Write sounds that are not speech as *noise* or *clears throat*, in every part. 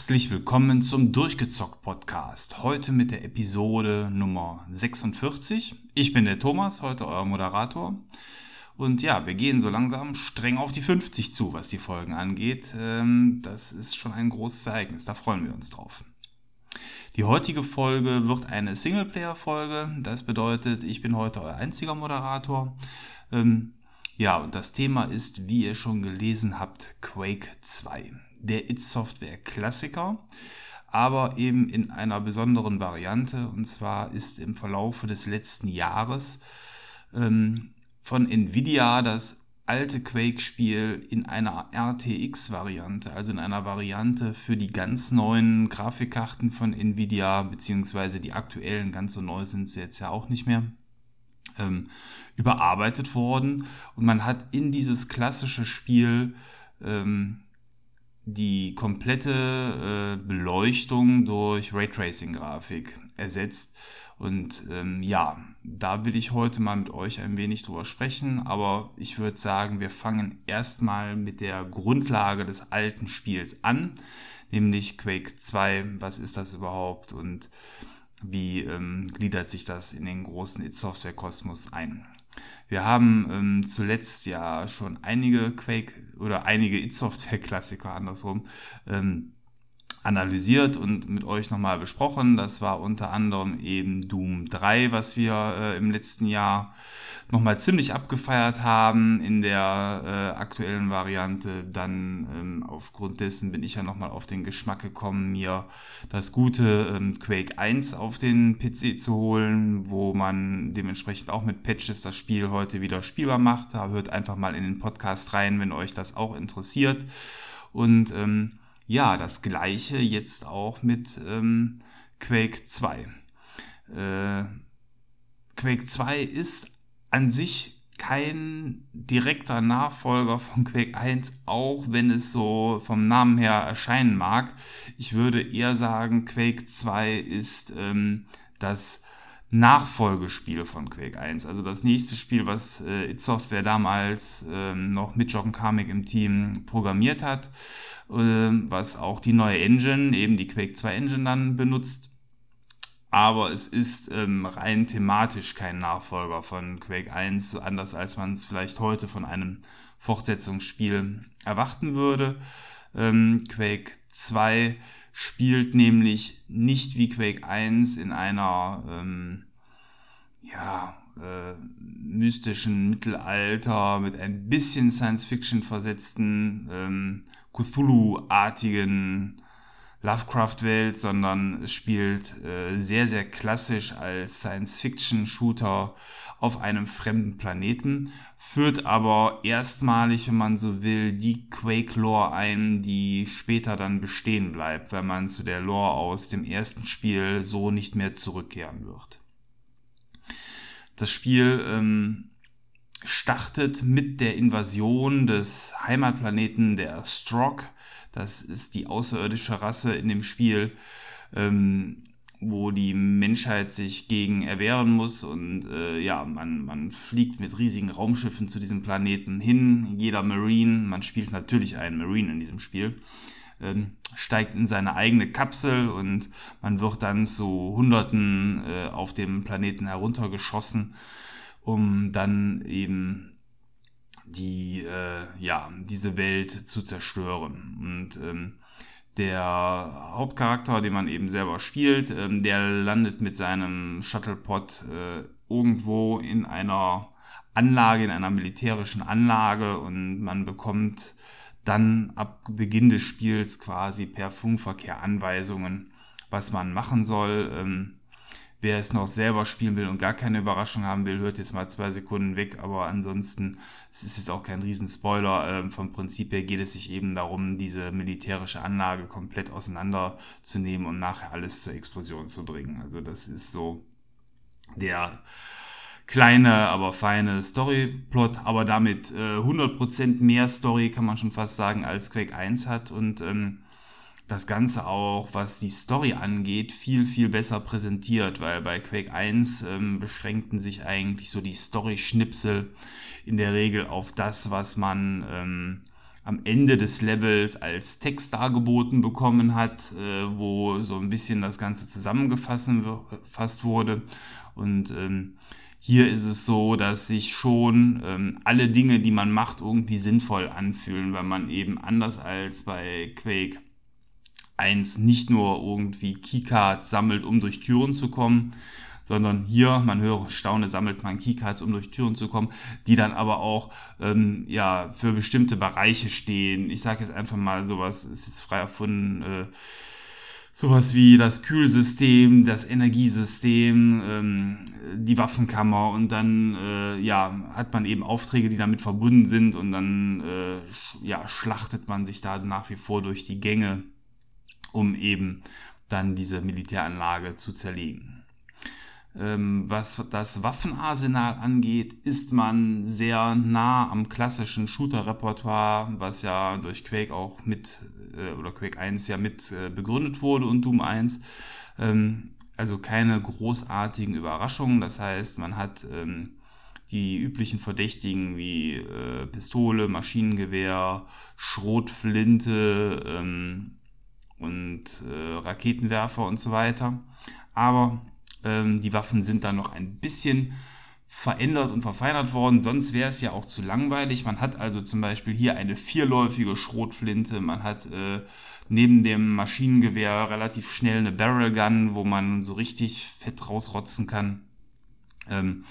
Herzlich willkommen zum Durchgezockt Podcast. Heute mit der Episode Nummer 46. Ich bin der Thomas, heute euer Moderator. Und ja, wir gehen so langsam streng auf die 50 zu, was die Folgen angeht. Ähm, das ist schon ein großes Ereignis, da freuen wir uns drauf. Die heutige Folge wird eine Singleplayer-Folge. Das bedeutet, ich bin heute euer einziger Moderator. Ähm, ja, und das Thema ist, wie ihr schon gelesen habt, Quake 2 der It Software Klassiker, aber eben in einer besonderen Variante. Und zwar ist im Verlaufe des letzten Jahres ähm, von Nvidia das alte Quake-Spiel in einer RTX-Variante, also in einer Variante für die ganz neuen Grafikkarten von Nvidia, beziehungsweise die aktuellen, ganz so neu sind sie jetzt ja auch nicht mehr, ähm, überarbeitet worden. Und man hat in dieses klassische Spiel ähm, die komplette äh, Beleuchtung durch Raytracing-Grafik ersetzt. Und ähm, ja, da will ich heute mal mit euch ein wenig drüber sprechen, aber ich würde sagen, wir fangen erstmal mit der Grundlage des alten Spiels an, nämlich Quake 2. Was ist das überhaupt und wie ähm, gliedert sich das in den großen It-Software-Kosmos ein? Wir haben ähm, zuletzt ja schon einige Quake oder einige It-Software-Klassiker andersrum ähm, analysiert und mit euch nochmal besprochen. Das war unter anderem eben Doom 3, was wir äh, im letzten Jahr nochmal ziemlich abgefeiert haben in der äh, aktuellen Variante. Dann ähm, aufgrund dessen bin ich ja nochmal auf den Geschmack gekommen, mir das gute ähm, Quake 1 auf den PC zu holen, wo man dementsprechend auch mit Patches das Spiel heute wieder spielbar macht. Da hört einfach mal in den Podcast rein, wenn euch das auch interessiert. Und ähm, ja, das gleiche jetzt auch mit ähm, Quake 2. Äh, Quake 2 ist an sich kein direkter Nachfolger von Quake 1, auch wenn es so vom Namen her erscheinen mag. Ich würde eher sagen, Quake 2 ist ähm, das Nachfolgespiel von Quake 1. Also das nächste Spiel, was äh, It Software damals ähm, noch mit Jochen Karmick im Team programmiert hat. Ähm, was auch die neue Engine, eben die Quake 2 Engine dann benutzt. Aber es ist ähm, rein thematisch kein Nachfolger von Quake 1, so anders als man es vielleicht heute von einem Fortsetzungsspiel erwarten würde. Ähm, Quake 2 spielt nämlich nicht wie Quake 1 in einer ähm, ja, äh, mystischen Mittelalter mit ein bisschen Science-Fiction versetzten ähm, Cthulhu-artigen Lovecraft-Welt, sondern es spielt äh, sehr, sehr klassisch als Science-Fiction-Shooter auf einem fremden Planeten, führt aber erstmalig, wenn man so will, die Quake-Lore ein, die später dann bestehen bleibt, weil man zu der Lore aus dem ersten Spiel so nicht mehr zurückkehren wird. Das Spiel ähm, startet mit der Invasion des Heimatplaneten der Strog. Das ist die außerirdische Rasse in dem Spiel, ähm, wo die Menschheit sich gegen erwehren muss. Und äh, ja, man, man fliegt mit riesigen Raumschiffen zu diesem Planeten hin. Jeder Marine, man spielt natürlich einen Marine in diesem Spiel, ähm, steigt in seine eigene Kapsel und man wird dann zu Hunderten äh, auf dem Planeten heruntergeschossen um dann eben die, äh, ja, diese Welt zu zerstören. Und ähm, der Hauptcharakter, den man eben selber spielt, ähm, der landet mit seinem Shuttlepod äh, irgendwo in einer Anlage, in einer militärischen Anlage und man bekommt dann ab Beginn des Spiels quasi per Funkverkehr Anweisungen, was man machen soll. Ähm, Wer es noch selber spielen will und gar keine Überraschung haben will, hört jetzt mal zwei Sekunden weg. Aber ansonsten, es ist jetzt auch kein Riesenspoiler. Ähm, vom Prinzip her geht es sich eben darum, diese militärische Anlage komplett auseinanderzunehmen und nachher alles zur Explosion zu bringen. Also das ist so der kleine, aber feine Storyplot, aber damit äh, 100% mehr Story kann man schon fast sagen, als Quake 1 hat und ähm, das Ganze auch, was die Story angeht, viel, viel besser präsentiert, weil bei Quake 1 ähm, beschränkten sich eigentlich so die Story-Schnipsel in der Regel auf das, was man ähm, am Ende des Levels als Text dargeboten bekommen hat, äh, wo so ein bisschen das Ganze zusammengefasst wurde. Und ähm, hier ist es so, dass sich schon ähm, alle Dinge, die man macht, irgendwie sinnvoll anfühlen, weil man eben anders als bei Quake 1 nicht nur irgendwie Keycards sammelt, um durch Türen zu kommen, sondern hier, man höre, staune, sammelt man Keycards, um durch Türen zu kommen, die dann aber auch ähm, ja, für bestimmte Bereiche stehen. Ich sage jetzt einfach mal sowas, ist jetzt frei erfunden, äh, sowas wie das Kühlsystem, das Energiesystem, ähm, die Waffenkammer und dann äh, ja, hat man eben Aufträge, die damit verbunden sind und dann äh, ja, schlachtet man sich da nach wie vor durch die Gänge, um eben dann diese Militäranlage zu zerlegen. Ähm, was das Waffenarsenal angeht, ist man sehr nah am klassischen Shooter-Repertoire, was ja durch Quake auch mit, äh, oder Quake 1 ja mit äh, begründet wurde und Doom 1. Ähm, also keine großartigen Überraschungen. Das heißt, man hat ähm, die üblichen Verdächtigen wie äh, Pistole, Maschinengewehr, Schrotflinte und Raketenwerfer und so weiter. Aber ähm, die Waffen sind dann noch ein bisschen verändert und verfeinert worden, sonst wäre es ja auch zu langweilig. Man hat also zum Beispiel hier eine vierläufige Schrotflinte, man hat äh, neben dem Maschinengewehr relativ schnell eine Barrel Gun, wo man so richtig fett rausrotzen kann. Ähm,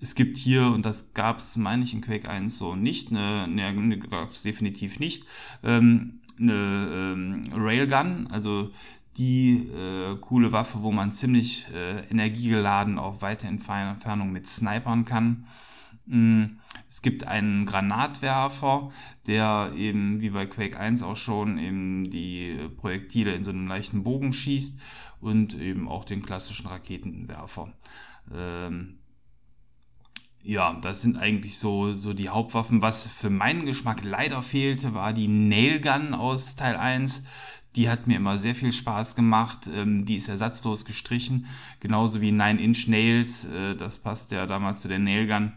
es gibt hier, und das gab es, meine ich, in Quake 1 so nicht, eine, ne, ne gab es definitiv nicht, ähm, eine ähm, Railgun, also die äh, coole Waffe, wo man ziemlich äh, energiegeladen auf weite Entfernung mit snipern kann. Mm, es gibt einen Granatwerfer, der eben wie bei Quake 1 auch schon eben die Projektile in so einem leichten Bogen schießt und eben auch den klassischen Raketenwerfer. Ähm, ja, das sind eigentlich so, so die Hauptwaffen. Was für meinen Geschmack leider fehlte, war die Nailgun aus Teil 1 die hat mir immer sehr viel Spaß gemacht. Ähm, die ist ersatzlos gestrichen, genauso wie Nine Inch Nails. Äh, das passt ja damals zu der Nailgun.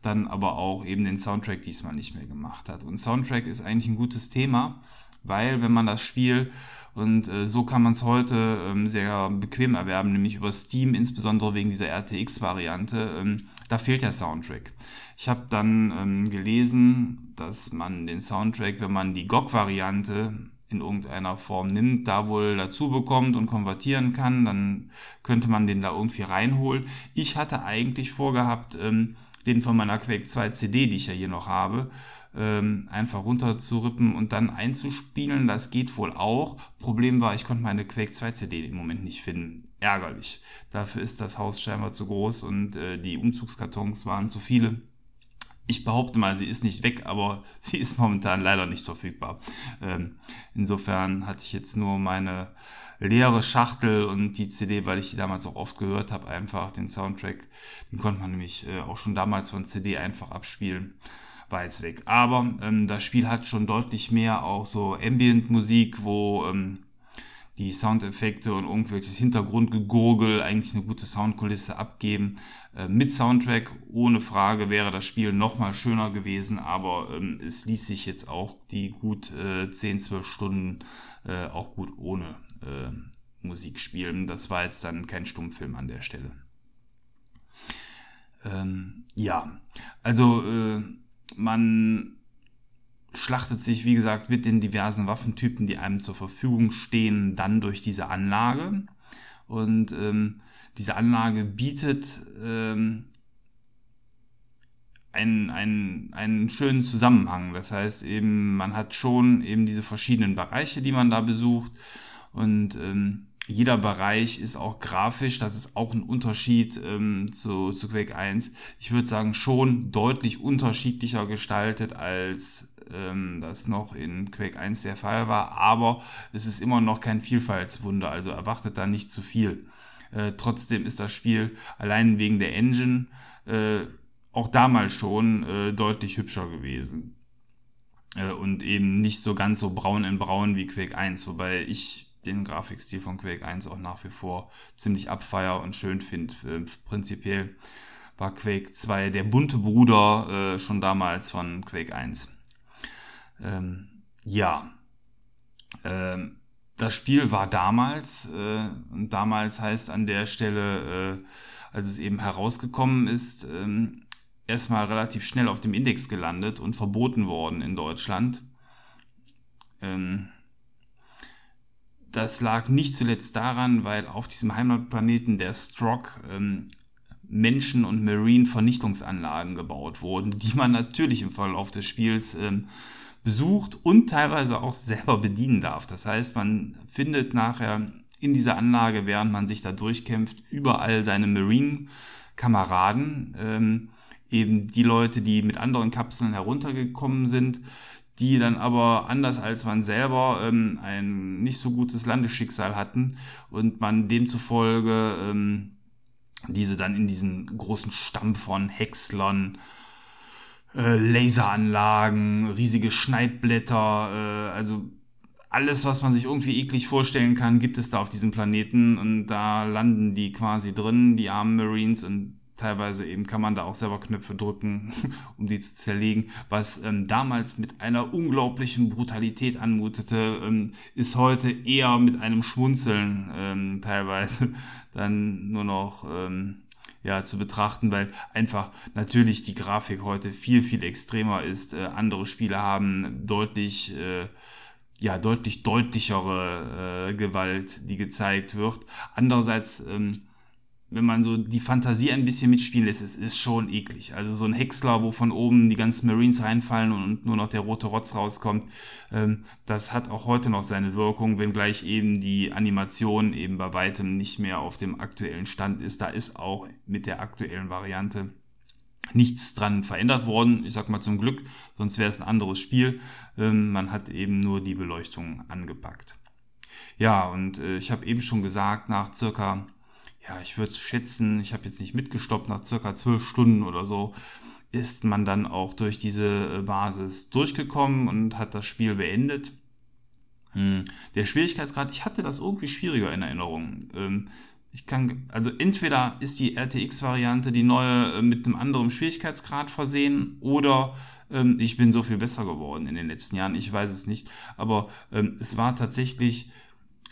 Dann aber auch eben den Soundtrack diesmal nicht mehr gemacht hat. Und Soundtrack ist eigentlich ein gutes Thema, weil wenn man das Spiel und äh, so kann man es heute ähm, sehr bequem erwerben, nämlich über Steam, insbesondere wegen dieser RTX-Variante. Ähm, da fehlt der Soundtrack. Ich habe dann ähm, gelesen, dass man den Soundtrack, wenn man die GOG-Variante in irgendeiner Form nimmt, da wohl dazu bekommt und konvertieren kann, dann könnte man den da irgendwie reinholen. Ich hatte eigentlich vorgehabt, ähm, den von meiner Quake 2 CD, die ich ja hier noch habe, ähm, einfach runterzurippen und dann einzuspielen. Das geht wohl auch. Problem war, ich konnte meine Quake 2 CD im Moment nicht finden. Ärgerlich. Dafür ist das Haus scheinbar zu groß und äh, die Umzugskartons waren zu viele ich behaupte mal, sie ist nicht weg, aber *laughs* sie ist momentan leider nicht verfügbar. Ähm, insofern hatte ich jetzt nur meine leere Schachtel und die CD, weil ich die damals auch oft gehört habe, einfach den Soundtrack. Den konnte man nämlich äh, auch schon damals von CD einfach abspielen. War weg. Aber ähm, das Spiel hat schon deutlich mehr auch so Ambient-Musik, wo ähm, die Soundeffekte und irgendwelches Hintergrundgegurgel eigentlich eine gute Soundkulisse abgeben. Äh, mit Soundtrack, ohne Frage, wäre das Spiel nochmal schöner gewesen, aber ähm, es ließ sich jetzt auch die gut äh, 10, 12 Stunden äh, auch gut ohne äh, Musik spielen. Das war jetzt dann kein Stummfilm an der Stelle. Ähm, ja, also äh, man schlachtet sich, wie gesagt, mit den diversen Waffentypen, die einem zur Verfügung stehen, dann durch diese Anlage. Und ähm, diese Anlage bietet ähm, einen, einen, einen schönen Zusammenhang. Das heißt eben, man hat schon eben diese verschiedenen Bereiche, die man da besucht. Und ähm, jeder Bereich ist auch grafisch, das ist auch ein Unterschied ähm, zu, zu Quake 1. Ich würde sagen, schon deutlich unterschiedlicher gestaltet als ähm, das noch in Quake 1 der Fall war, aber es ist immer noch kein Vielfaltswunder, also erwartet da nicht zu viel. Äh, trotzdem ist das Spiel allein wegen der Engine äh, auch damals schon äh, deutlich hübscher gewesen. Äh, und eben nicht so ganz so braun in braun wie Quake 1, wobei ich den Grafikstil von Quake 1 auch nach wie vor ziemlich abfeier und schön finde. Äh, prinzipiell war Quake 2 der bunte Bruder äh, schon damals von Quake 1. Ähm, ja, ähm, das Spiel war damals, äh, und damals heißt an der Stelle, äh, als es eben herausgekommen ist, ähm, erstmal relativ schnell auf dem Index gelandet und verboten worden in Deutschland. Ähm, das lag nicht zuletzt daran, weil auf diesem Heimatplaneten der Strock ähm, Menschen- und Marine-Vernichtungsanlagen gebaut wurden, die man natürlich im Verlauf des Spiels ähm, besucht und teilweise auch selber bedienen darf. Das heißt, man findet nachher in dieser Anlage, während man sich da durchkämpft, überall seine Marine-Kameraden, ähm, eben die Leute, die mit anderen Kapseln heruntergekommen sind, die dann aber anders als man selber ähm, ein nicht so gutes Landesschicksal hatten und man demzufolge ähm, diese dann in diesen großen Stamm von Häckslern, äh, Laseranlagen, riesige Schneidblätter, äh, also alles, was man sich irgendwie eklig vorstellen kann, gibt es da auf diesem Planeten und da landen die quasi drin, die armen Marines und teilweise eben kann man da auch selber Knöpfe drücken, *laughs* um die zu zerlegen, was ähm, damals mit einer unglaublichen Brutalität anmutete, ähm, ist heute eher mit einem Schmunzeln ähm, teilweise *laughs* dann nur noch ähm, ja, zu betrachten, weil einfach natürlich die Grafik heute viel, viel extremer ist. Äh, andere Spiele haben deutlich, äh, ja, deutlich deutlichere äh, Gewalt, die gezeigt wird. Andererseits, ähm, wenn man so die Fantasie ein bisschen mitspielen lässt, es ist schon eklig. Also so ein Häcksler, wo von oben die ganzen Marines reinfallen und nur noch der rote Rotz rauskommt, ähm, das hat auch heute noch seine Wirkung, wenngleich eben die Animation eben bei weitem nicht mehr auf dem aktuellen Stand ist. Da ist auch mit der aktuellen Variante nichts dran verändert worden. Ich sag mal zum Glück, sonst wäre es ein anderes Spiel. Ähm, man hat eben nur die Beleuchtung angepackt. Ja, und äh, ich habe eben schon gesagt, nach circa ja, ich würde schätzen, ich habe jetzt nicht mitgestoppt, nach circa zwölf Stunden oder so ist man dann auch durch diese äh, Basis durchgekommen und hat das Spiel beendet. Hm. Der Schwierigkeitsgrad, ich hatte das irgendwie schwieriger in Erinnerung. Ähm, ich kann, also entweder ist die RTX-Variante die neue äh, mit einem anderen Schwierigkeitsgrad versehen oder ähm, ich bin so viel besser geworden in den letzten Jahren. Ich weiß es nicht. Aber ähm, es war tatsächlich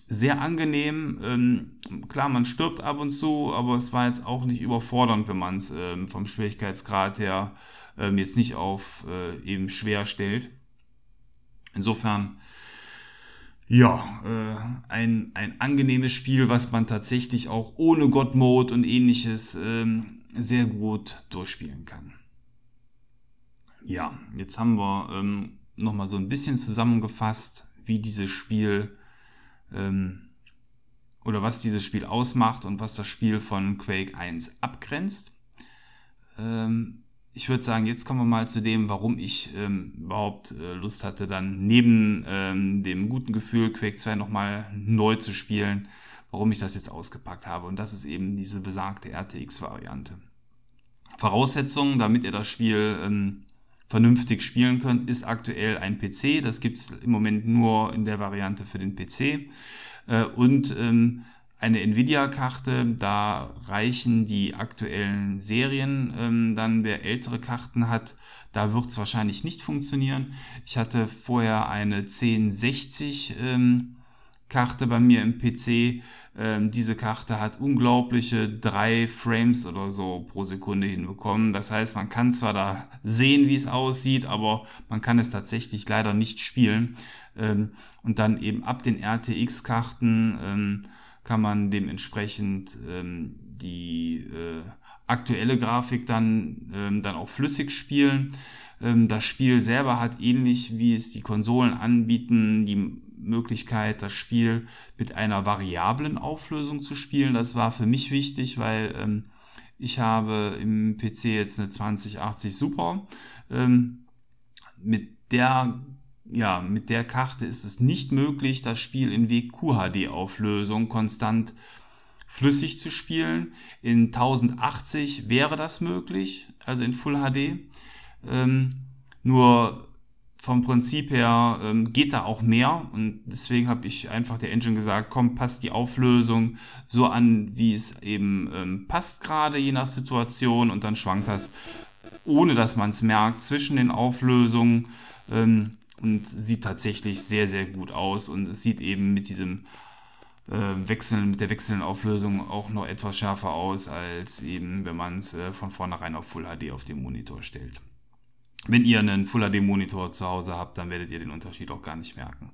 sehr angenehm. Ähm, klar, man stirbt ab und zu, aber es war jetzt auch nicht überfordernd, wenn man es ähm, vom Schwierigkeitsgrad her ähm, jetzt nicht auf äh, eben schwer stellt. Insofern, ja, äh, ein, ein angenehmes Spiel, was man tatsächlich auch ohne God-Mode und ähnliches ähm, sehr gut durchspielen kann. Ja, jetzt haben wir ähm, nochmal so ein bisschen zusammengefasst, wie dieses Spiel ähm, oder was dieses Spiel ausmacht und was das Spiel von Quake 1 abgrenzt. Ähm, ich würde sagen, jetzt kommen wir mal zu dem, warum ich ähm, überhaupt äh, Lust hatte, dann neben ähm, dem guten Gefühl, Quake 2 nochmal neu zu spielen, warum ich das jetzt ausgepackt habe. Und das ist eben diese besagte RTX-Variante. Voraussetzung, damit ihr das Spiel ähm, vernünftig spielen könnt, ist aktuell ein PC. Das gibt es im Moment nur in der Variante für den PC. Äh, und ähm, eine Nvidia-Karte, da reichen die aktuellen Serien ähm, dann, wer ältere Karten hat, da wird es wahrscheinlich nicht funktionieren. Ich hatte vorher eine 1060 ähm, Karte bei mir im PC. Ähm, diese Karte hat unglaubliche drei Frames oder so pro Sekunde hinbekommen. Das heißt, man kann zwar da sehen, wie es aussieht, aber man kann es tatsächlich leider nicht spielen. Ähm, und dann eben ab den RTX-Karten ähm, kann man dementsprechend ähm, die äh, aktuelle Grafik dann, ähm, dann auch flüssig spielen. Ähm, das Spiel selber hat ähnlich wie es die Konsolen anbieten, die Möglichkeit, das Spiel mit einer variablen Auflösung zu spielen. Das war für mich wichtig, weil ähm, ich habe im PC jetzt eine 2080 Super. Ähm, mit der ja, mit der Karte ist es nicht möglich, das Spiel in WQHD-Auflösung konstant flüssig zu spielen. In 1080 wäre das möglich, also in Full HD. Ähm, nur vom Prinzip her ähm, geht da auch mehr und deswegen habe ich einfach der Engine gesagt, komm, passt die Auflösung so an, wie es eben ähm, passt gerade, je nach Situation und dann schwankt das, ohne dass man es merkt, zwischen den Auflösungen. Ähm, und sieht tatsächlich sehr, sehr gut aus und es sieht eben mit diesem äh, Wechseln, mit der wechselnden Auflösung auch noch etwas schärfer aus, als eben, wenn man es äh, von vornherein auf Full HD auf dem Monitor stellt. Wenn ihr einen Full HD Monitor zu Hause habt, dann werdet ihr den Unterschied auch gar nicht merken.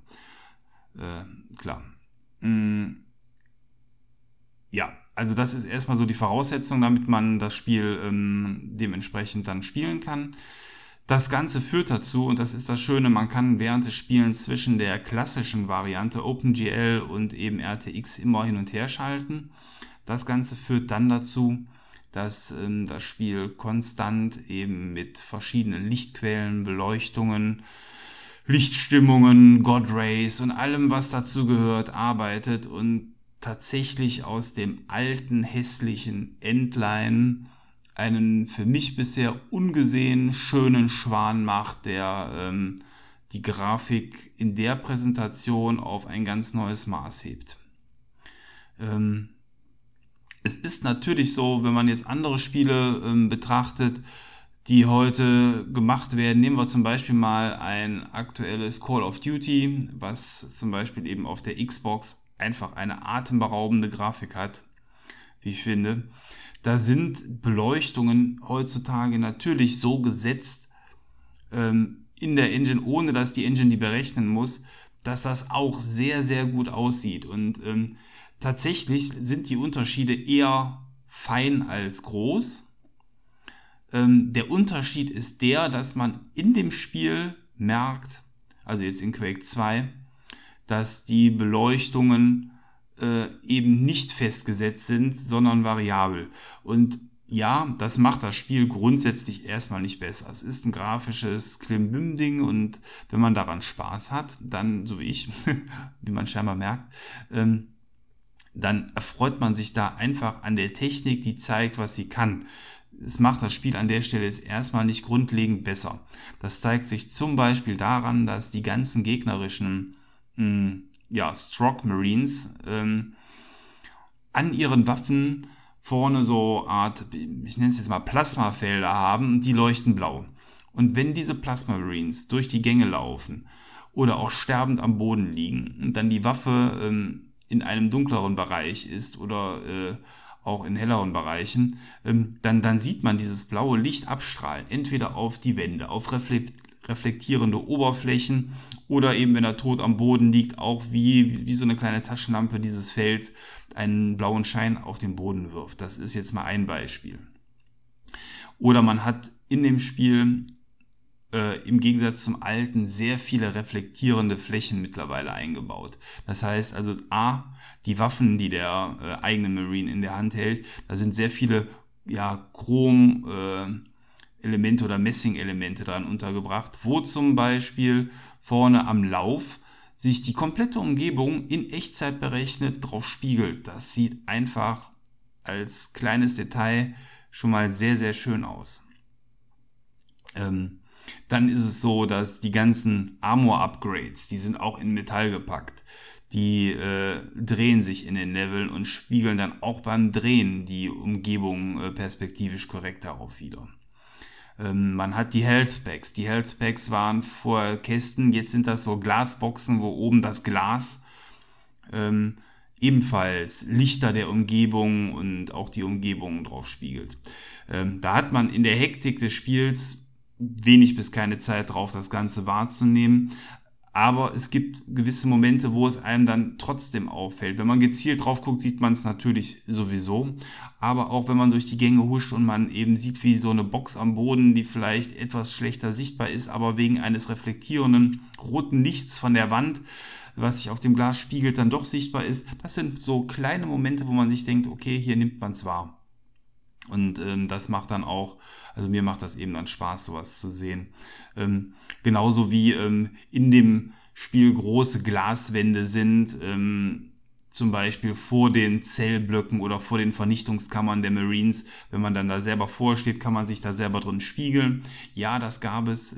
Äh, klar. Mm. Ja, also das ist erstmal so die Voraussetzung, damit man das Spiel ähm, dementsprechend dann spielen kann. Das Ganze führt dazu, und das ist das Schöne, man kann während des Spielens zwischen der klassischen Variante OpenGL und eben RTX immer hin und her schalten. Das Ganze führt dann dazu, dass ähm, das Spiel konstant eben mit verschiedenen Lichtquellen, Beleuchtungen, Lichtstimmungen, God Rays und allem, was dazu gehört, arbeitet und tatsächlich aus dem alten, hässlichen Endline einen für mich bisher ungesehen schönen Schwan macht, der ähm, die Grafik in der Präsentation auf ein ganz neues Maß hebt. Ähm, es ist natürlich so, wenn man jetzt andere Spiele ähm, betrachtet, die heute gemacht werden. Nehmen wir zum Beispiel mal ein aktuelles Call of Duty, was zum Beispiel eben auf der Xbox einfach eine atemberaubende Grafik hat, wie ich finde. Da sind Beleuchtungen heutzutage natürlich so gesetzt ähm, in der Engine, ohne dass die Engine die berechnen muss, dass das auch sehr, sehr gut aussieht. Und ähm, tatsächlich sind die Unterschiede eher fein als groß. Ähm, der Unterschied ist der, dass man in dem Spiel merkt, also jetzt in Quake 2, dass die Beleuchtungen äh, eben nicht festgesetzt sind, sondern variabel. Und ja, das macht das Spiel grundsätzlich erstmal nicht besser. Es ist ein grafisches Klimbim-Ding und wenn man daran Spaß hat, dann, so wie ich, *laughs* wie man scheinbar merkt, ähm, dann erfreut man sich da einfach an der Technik, die zeigt, was sie kann es macht das Spiel an der Stelle jetzt erstmal nicht grundlegend besser. Das zeigt sich zum Beispiel daran, dass die ganzen gegnerischen mh, hm, ja, Stroke Marines ähm, an ihren Waffen vorne so Art, ich nenne es jetzt mal Plasmafelder haben, die leuchten blau. Und wenn diese Plasma Marines durch die Gänge laufen oder auch sterbend am Boden liegen und dann die Waffe ähm, in einem dunkleren Bereich ist oder äh, auch in helleren Bereichen, ähm, dann, dann sieht man dieses blaue Licht abstrahlen, entweder auf die Wände, auf reflektierende Oberflächen oder eben, wenn er tot am Boden liegt, auch wie, wie so eine kleine Taschenlampe dieses Feld einen blauen Schein auf den Boden wirft. Das ist jetzt mal ein Beispiel. Oder man hat in dem Spiel äh, im Gegensatz zum alten sehr viele reflektierende Flächen mittlerweile eingebaut. Das heißt also A, die Waffen, die der äh, eigene Marine in der Hand hält, da sind sehr viele ja, Chrom äh, Elemente oder Messing-Elemente dran untergebracht, wo zum Beispiel vorne am Lauf sich die komplette Umgebung in Echtzeit berechnet drauf spiegelt. Das sieht einfach als kleines Detail schon mal sehr, sehr schön aus. Ähm, dann ist es so, dass die ganzen Armor-Upgrades, die sind auch in Metall gepackt. Die äh, drehen sich in den Leveln und spiegeln dann auch beim Drehen die Umgebung äh, perspektivisch korrekt darauf wieder. Ähm, man hat die Health Packs. Die Health Packs waren vor Kästen, jetzt sind das so Glasboxen, wo oben das Glas ähm, ebenfalls Lichter der Umgebung und auch die Umgebung drauf spiegelt. Ähm, da hat man in der Hektik des Spiels wenig bis keine Zeit drauf, das Ganze wahrzunehmen. Aber es gibt gewisse Momente, wo es einem dann trotzdem auffällt. Wenn man gezielt drauf guckt, sieht man es natürlich sowieso. Aber auch wenn man durch die Gänge huscht und man eben sieht, wie so eine Box am Boden, die vielleicht etwas schlechter sichtbar ist, aber wegen eines reflektierenden roten Lichts von der Wand, was sich auf dem Glas spiegelt, dann doch sichtbar ist. Das sind so kleine Momente, wo man sich denkt, okay, hier nimmt man es wahr. Und ähm, das macht dann auch, also mir macht das eben dann Spaß, sowas zu sehen. Ähm, genauso wie ähm, in dem Spiel große Glaswände sind, ähm, zum Beispiel vor den Zellblöcken oder vor den Vernichtungskammern der Marines. Wenn man dann da selber vorsteht, kann man sich da selber drin spiegeln. Ja, das gab es.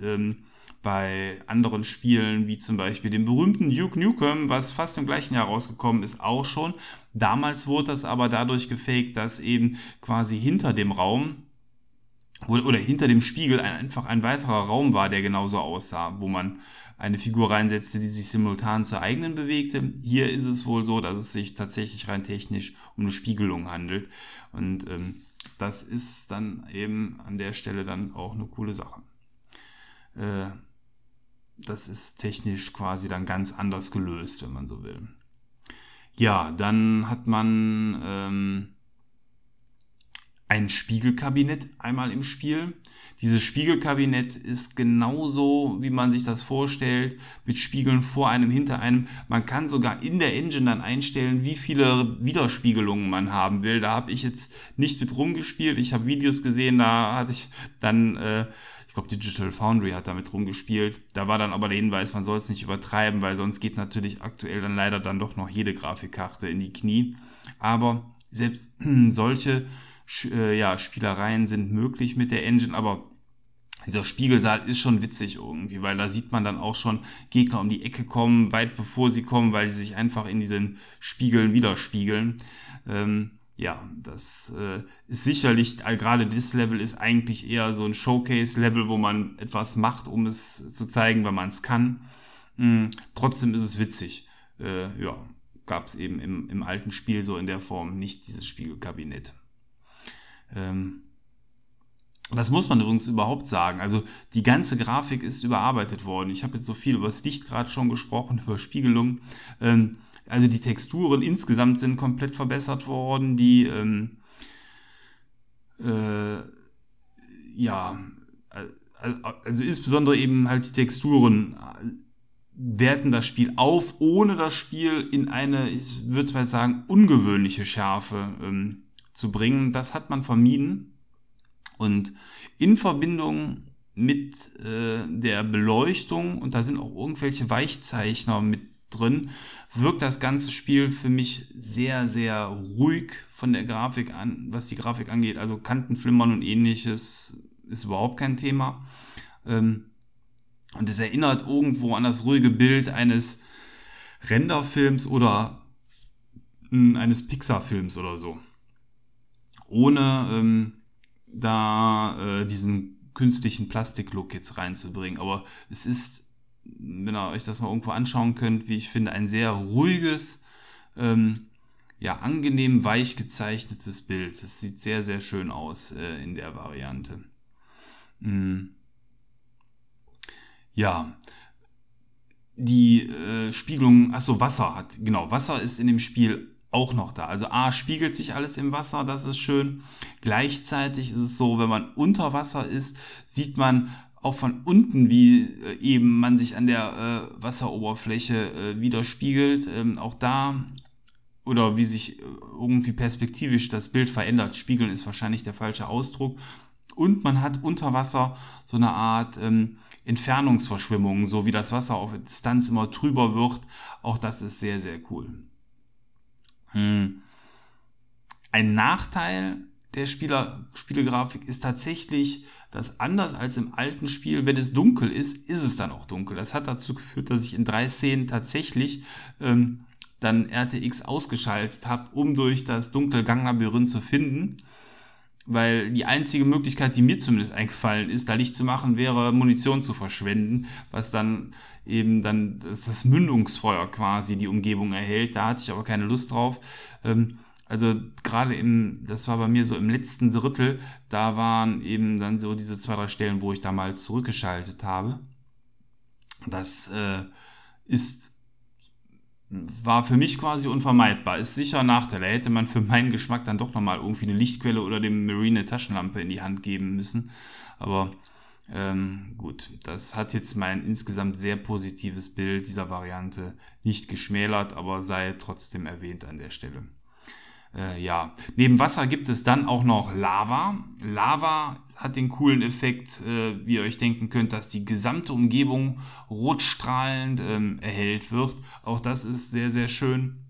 Bei anderen Spielen, wie zum Beispiel dem berühmten Duke Nukem, was fast im gleichen Jahr rausgekommen ist, auch schon. Damals wurde das aber dadurch gefaked, dass eben quasi hinter dem Raum oder, hinter dem Spiegel ein, einfach ein weiterer Raum war, der genauso aussah, wo man eine Figur reinsetzte, die sich simultan zur eigenen bewegte. Hier ist es wohl so, dass es sich tatsächlich rein technisch um eine Spiegelung handelt. Und ähm, das ist dann eben an der Stelle dann auch eine coole Sache. Äh, das ist technisch quasi dann ganz anders gelöst, wenn man so will. Ja, dann hat man ähm, ein Spiegelkabinett einmal im Spiel. Dieses Spiegelkabinett ist genauso, wie man sich das vorstellt, mit Spiegeln vor einem, hinter einem. Man kann sogar in der Engine dann einstellen, wie viele Widerspiegelungen man haben will. Da habe ich jetzt nicht mit rumgespielt. Ich habe Videos gesehen, da hatte ich dann, äh, ich glaube, Digital Foundry hat damit rumgespielt. Da war dann aber der Hinweis, man soll es nicht übertreiben, weil sonst geht natürlich aktuell dann leider dann doch noch jede Grafikkarte in die Knie. Aber selbst *clears throat* solche äh, ja, Spielereien sind möglich mit der Engine, aber dieser Spiegelsaal ist schon witzig irgendwie, weil da sieht man dann auch schon Gegner um die Ecke kommen, weit bevor sie kommen, weil sie sich einfach in diesen Spiegeln widerspiegeln. Ähm, ja, das äh, ist sicherlich, äh, gerade das Level ist eigentlich eher so ein Showcase-Level, wo man etwas macht, um es zu zeigen, wenn man es kann. Mhm, trotzdem ist es witzig. Äh, ja, gab es eben im, im alten Spiel so in der Form nicht dieses Spiegelkabinett. Ähm, das muss man übrigens überhaupt sagen. Also die ganze Grafik ist überarbeitet worden. Ich habe jetzt so viel über das Licht gerade schon gesprochen, *laughs* über Spiegelung. Ähm, also die Texturen insgesamt sind komplett verbessert worden. Die ähm, äh, ja, also insbesondere eben halt die Texturen werten das Spiel auf, ohne das Spiel in eine, ich würde mal sagen, ungewöhnliche Schärfe ähm, zu bringen. Das hat man vermieden. Und in Verbindung mit äh, der Beleuchtung, und da sind auch irgendwelche Weichzeichner mit drin, wirkt das ganze Spiel für mich sehr, sehr ruhig von der Grafik an, was die Grafik angeht. Also Kantenflimmern und ähnliches ist überhaupt kein Thema. Ähm, und es erinnert irgendwo an das ruhige Bild eines Renderfilms oder mh, eines Pixar-Films oder so ohne ähm, da äh, diesen künstlichen Plastiklook jetzt reinzubringen. Aber es ist, wenn ihr euch das mal irgendwo anschauen könnt, wie ich finde, ein sehr ruhiges, ähm, ja, angenehm weich gezeichnetes Bild. Es sieht sehr, sehr schön aus äh, in der Variante. Mhm. Ja, die äh, Spiegelung, achso, Wasser hat, genau, Wasser ist in dem Spiel auch noch da. Also A, spiegelt sich alles im Wasser, das ist schön. Gleichzeitig ist es so, wenn man unter Wasser ist, sieht man auch von unten, wie äh, eben man sich an der äh, Wasseroberfläche äh, widerspiegelt. Ähm, auch da oder wie sich äh, irgendwie perspektivisch das Bild verändert. Spiegeln ist wahrscheinlich der falsche Ausdruck. Und man hat unter Wasser so eine Art ähm, Entfernungsverschwimmung, so wie das Wasser auf Distanz immer trüber wird. Auch das ist sehr, sehr cool. Hm. Ein Nachteil der Spieler, Spielegrafik ist tatsächlich, dass anders als im alten Spiel, wenn es dunkel ist, ist es dann auch dunkel. Das hat dazu geführt, dass ich in drei Szenen tatsächlich ähm, dann RTX ausgeschaltet habe, um durch das dunkle Ganglabyrinth zu finden. Weil die einzige Möglichkeit, die mir zumindest eingefallen ist, da Licht zu machen, wäre Munition zu verschwenden, was dann eben dann das, Mündungsfeuer quasi die Umgebung erhält. Da hatte ich aber keine Lust drauf. Ähm, also gerade im, das war bei mir so im letzten Drittel, da waren eben dann so diese zwei, drei Stellen, wo ich da mal zurückgeschaltet habe. Das äh, ist, war für mich quasi unvermeidbar. Ist sicher Nachteil. Da hätte man für meinen Geschmack dann doch nochmal irgendwie eine Lichtquelle oder dem Marine Taschenlampe in die Hand geben müssen. Aber ähm, gut, das hat jetzt mein insgesamt sehr positives Bild dieser Variante nicht geschmälert, aber sei trotzdem erwähnt an der Stelle. Äh, ja, neben Wasser gibt es dann auch noch Lava. Lava hat den coolen Effekt, äh, wie ihr euch denken könnt, dass die gesamte Umgebung rotstrahlend ähm, erhellt wird. Auch das ist sehr, sehr schön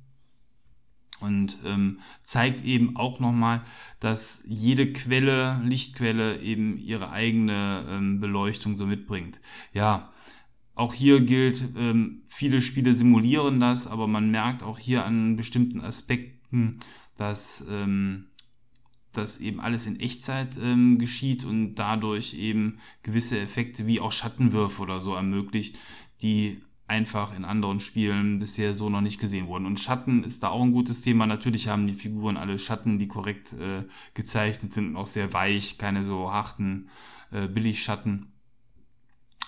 und ähm, zeigt eben auch nochmal, dass jede Quelle, Lichtquelle eben ihre eigene ähm, Beleuchtung so mitbringt. Ja, auch hier gilt, ähm, viele Spiele simulieren das, aber man merkt auch hier an bestimmten Aspekten, dass ähm, dass eben alles in Echtzeit ähm, geschieht und dadurch eben gewisse Effekte wie auch Schattenwürfe oder so ermöglicht, die einfach in anderen Spielen bisher so noch nicht gesehen wurden. Und Schatten ist da auch ein gutes Thema. Natürlich haben die Figuren alle Schatten, die korrekt äh, gezeichnet sind und auch sehr weich, keine so harten äh, Billigschatten.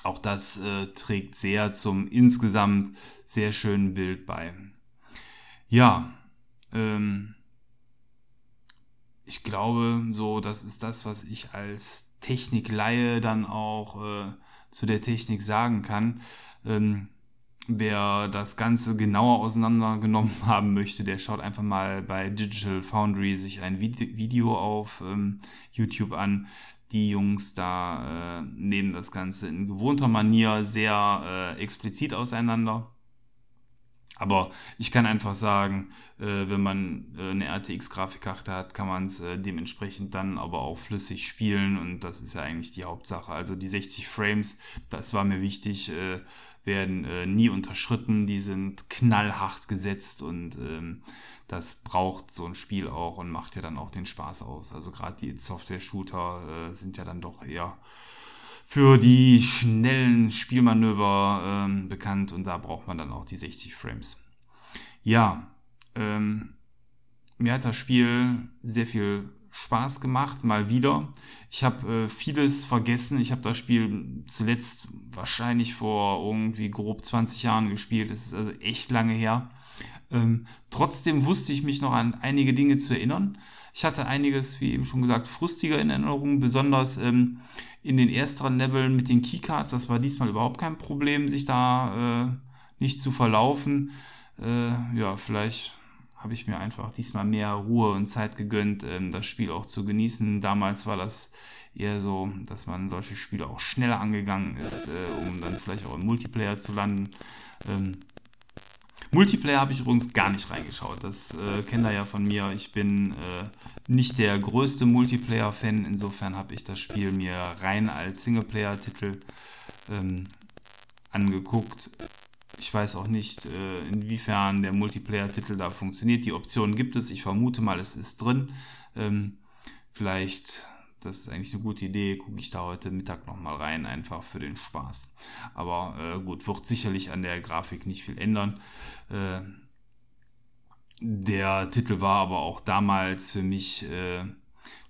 Auch das äh, trägt sehr zum insgesamt sehr schönen Bild bei. Ja, ähm, ich glaube, so, das ist das, was ich als Technikleihe dann auch äh, zu der Technik sagen kann. Ähm, wer das Ganze genauer auseinandergenommen *laughs* haben möchte, der schaut einfach mal bei Digital Foundry sich ein Video auf ähm, YouTube an. Die Jungs da äh, nehmen das Ganze in gewohnter Manier sehr äh, explizit auseinander. Aber ich kann einfach sagen, äh, wenn man äh, eine RTX-Grafikkarte hat, kann man es äh, dementsprechend dann aber auch flüssig spielen und das ist ja eigentlich die Hauptsache. Also die 60 Frames, das war mir wichtig, äh, werden äh, nie unterschritten, die sind knallhart gesetzt und ähm, das braucht so ein Spiel auch und macht ja dann auch den Spaß aus. Also gerade die Software-Shooter äh, sind ja dann doch eher für die schnellen Spielmanöver ähm, bekannt und da braucht man dann auch die 60 Frames. Ja, ähm, mir hat das Spiel sehr viel Spaß gemacht, mal wieder. Ich habe äh, vieles vergessen. Ich habe das Spiel zuletzt wahrscheinlich vor irgendwie grob 20 Jahren gespielt. Das ist also echt lange her. Ähm, trotzdem wusste ich mich noch an einige Dinge zu erinnern. Ich hatte einiges, wie eben schon gesagt, frustiger in Erinnerung, besonders ähm, in den ersteren Leveln mit den Keycards. Das war diesmal überhaupt kein Problem, sich da äh, nicht zu verlaufen. Äh, ja, vielleicht habe ich mir einfach diesmal mehr Ruhe und Zeit gegönnt, ähm, das Spiel auch zu genießen. Damals war das eher so, dass man solche Spiele auch schneller angegangen ist, äh, um dann vielleicht auch im Multiplayer zu landen. Ähm, Multiplayer habe ich übrigens gar nicht reingeschaut. Das äh, kennt ihr ja von mir. Ich bin äh, nicht der größte Multiplayer-Fan. Insofern habe ich das Spiel mir rein als Singleplayer-Titel ähm, angeguckt. Ich weiß auch nicht, äh, inwiefern der Multiplayer-Titel da funktioniert. Die Option gibt es. Ich vermute mal, es ist drin. Ähm, vielleicht das ist eigentlich eine gute Idee, gucke ich da heute Mittag nochmal rein, einfach für den Spaß. Aber äh, gut, wird sicherlich an der Grafik nicht viel ändern. Äh, der Titel war aber auch damals für mich, äh,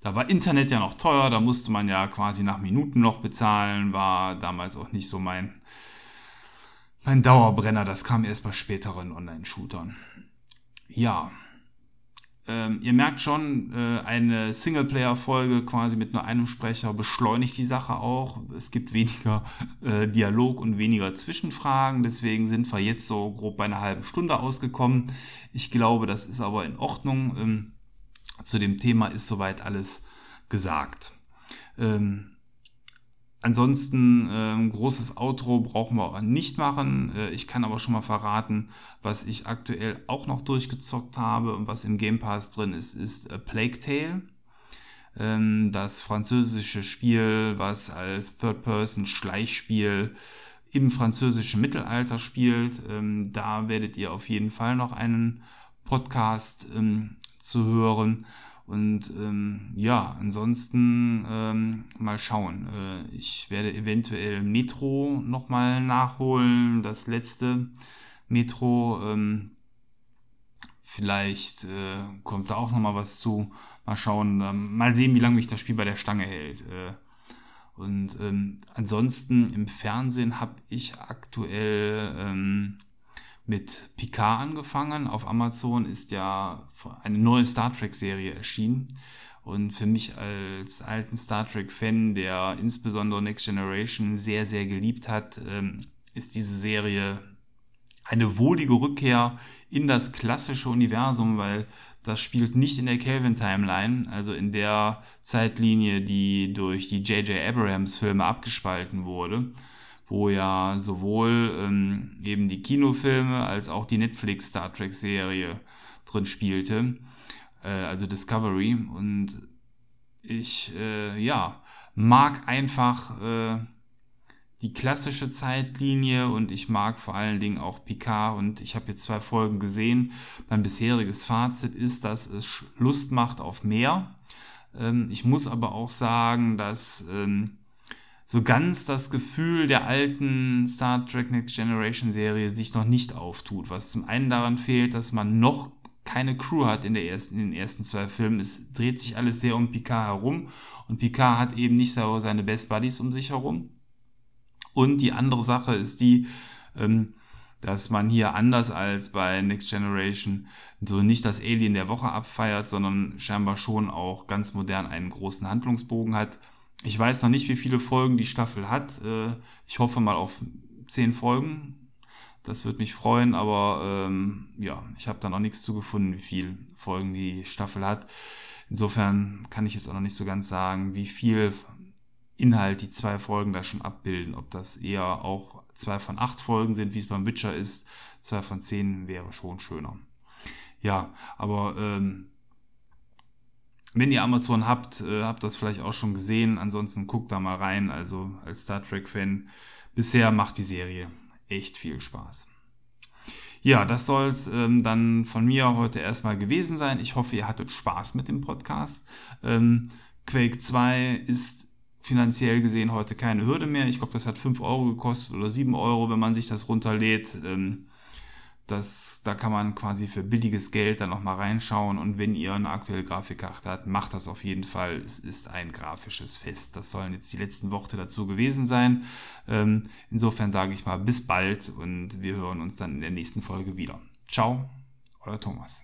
da war Internet ja noch teuer, da musste man ja quasi nach Minuten noch bezahlen, war damals auch nicht so mein, mein Dauerbrenner, das kam erst bei späteren Online-Shootern. Ja, ähm, ihr merkt schon, äh, eine Singleplayer-Folge quasi mit nur einem Sprecher beschleunigt die Sache auch. Es gibt weniger äh, Dialog und weniger Zwischenfragen. Deswegen sind wir jetzt so grob bei einer halben Stunde ausgekommen. Ich glaube, das ist aber in Ordnung. Ähm, zu dem Thema ist soweit alles gesagt. Ähm, Ansonsten äh, großes Outro brauchen wir nicht machen. Äh, ich kann aber schon mal verraten, was ich aktuell auch noch durchgezockt habe und was im Game Pass drin ist, ist A Plague Tale. Ähm, das französische Spiel, was als Third-Person-Schleichspiel im französischen Mittelalter spielt. Ähm, da werdet ihr auf jeden Fall noch einen Podcast ähm, zu hören. Und ähm, ja, ansonsten ähm, mal schauen. Äh, ich werde eventuell Metro nochmal nachholen, das letzte Metro. Ähm, vielleicht äh, kommt da auch nochmal was zu. Mal schauen, ähm, mal sehen, wie lange mich das Spiel bei der Stange hält. Äh, und ähm, ansonsten im Fernsehen habe ich aktuell ähm, mit Picard angefangen. Auf Amazon ist ja eine neue Star Trek-Serie erschienen. Und für mich als alten Star Trek-Fan, der insbesondere Next Generation sehr, sehr geliebt hat, ähm, ist diese Serie eine wohlige Rückkehr in das klassische Universum, weil das spielt nicht in der Kelvin Timeline, also in der Zeitlinie, die durch die J.J. Abrams Filme abgespalten wurde, wo ja sowohl ähm, eben die Kinofilme als auch die Netflix Star Trek Serie drin spielte, äh, also Discovery. Und ich, äh, ja, mag einfach äh, die klassische Zeitlinie und ich mag vor allen Dingen auch Picard und ich habe jetzt zwei Folgen gesehen. Mein bisheriges Fazit ist, dass es Lust macht auf mehr. Ähm, ich muss aber auch sagen, dass ähm, so ganz das Gefühl der alten Star Trek Next Generation Serie sich noch nicht auftut. Was zum einen daran fehlt, dass man noch keine Crew hat in, der ersten, in den ersten zwei Filmen. Es dreht sich alles sehr um Picard herum und Picard hat eben nicht so seine Best Buddies um sich herum. Und die andere Sache ist die, ähm, dass man hier anders als bei Next Generation so nicht das Alien der Woche abfeiert, sondern scheinbar schon auch ganz modern einen großen Handlungsbogen hat. Ich weiß noch nicht, wie viele Folgen die Staffel hat. Äh, ich hoffe mal auf zehn Folgen. Das würde mich freuen, aber ähm, ja, ich habe da noch nichts zu gefunden, wie viele Folgen die Staffel hat. Insofern kann ich jetzt auch noch nicht so ganz sagen, wie viel Inhalt die zwei Folgen da schon abbilden. Ob das eher auch zwei von acht Folgen sind, wie es beim Witcher ist. Zwei von zehn wäre schon schöner. Ja, aber ähm, wenn ihr Amazon habt, äh, habt das vielleicht auch schon gesehen. Ansonsten guckt da mal rein. Also als Star Trek-Fan, bisher macht die Serie echt viel Spaß. Ja, das soll es ähm, dann von mir heute erstmal gewesen sein. Ich hoffe, ihr hattet Spaß mit dem Podcast. Ähm, Quake 2 ist finanziell gesehen heute keine Hürde mehr. Ich glaube, das hat 5 Euro gekostet oder 7 Euro, wenn man sich das runterlädt. Ähm, das, da kann man quasi für billiges Geld dann nochmal reinschauen und wenn ihr eine aktuelle Grafikkarte habt, macht das auf jeden Fall. Es ist ein grafisches Fest. Das sollen jetzt die letzten Worte dazu gewesen sein. Ähm, insofern sage ich mal bis bald und wir hören uns dann in der nächsten Folge wieder. Ciao, euer Thomas.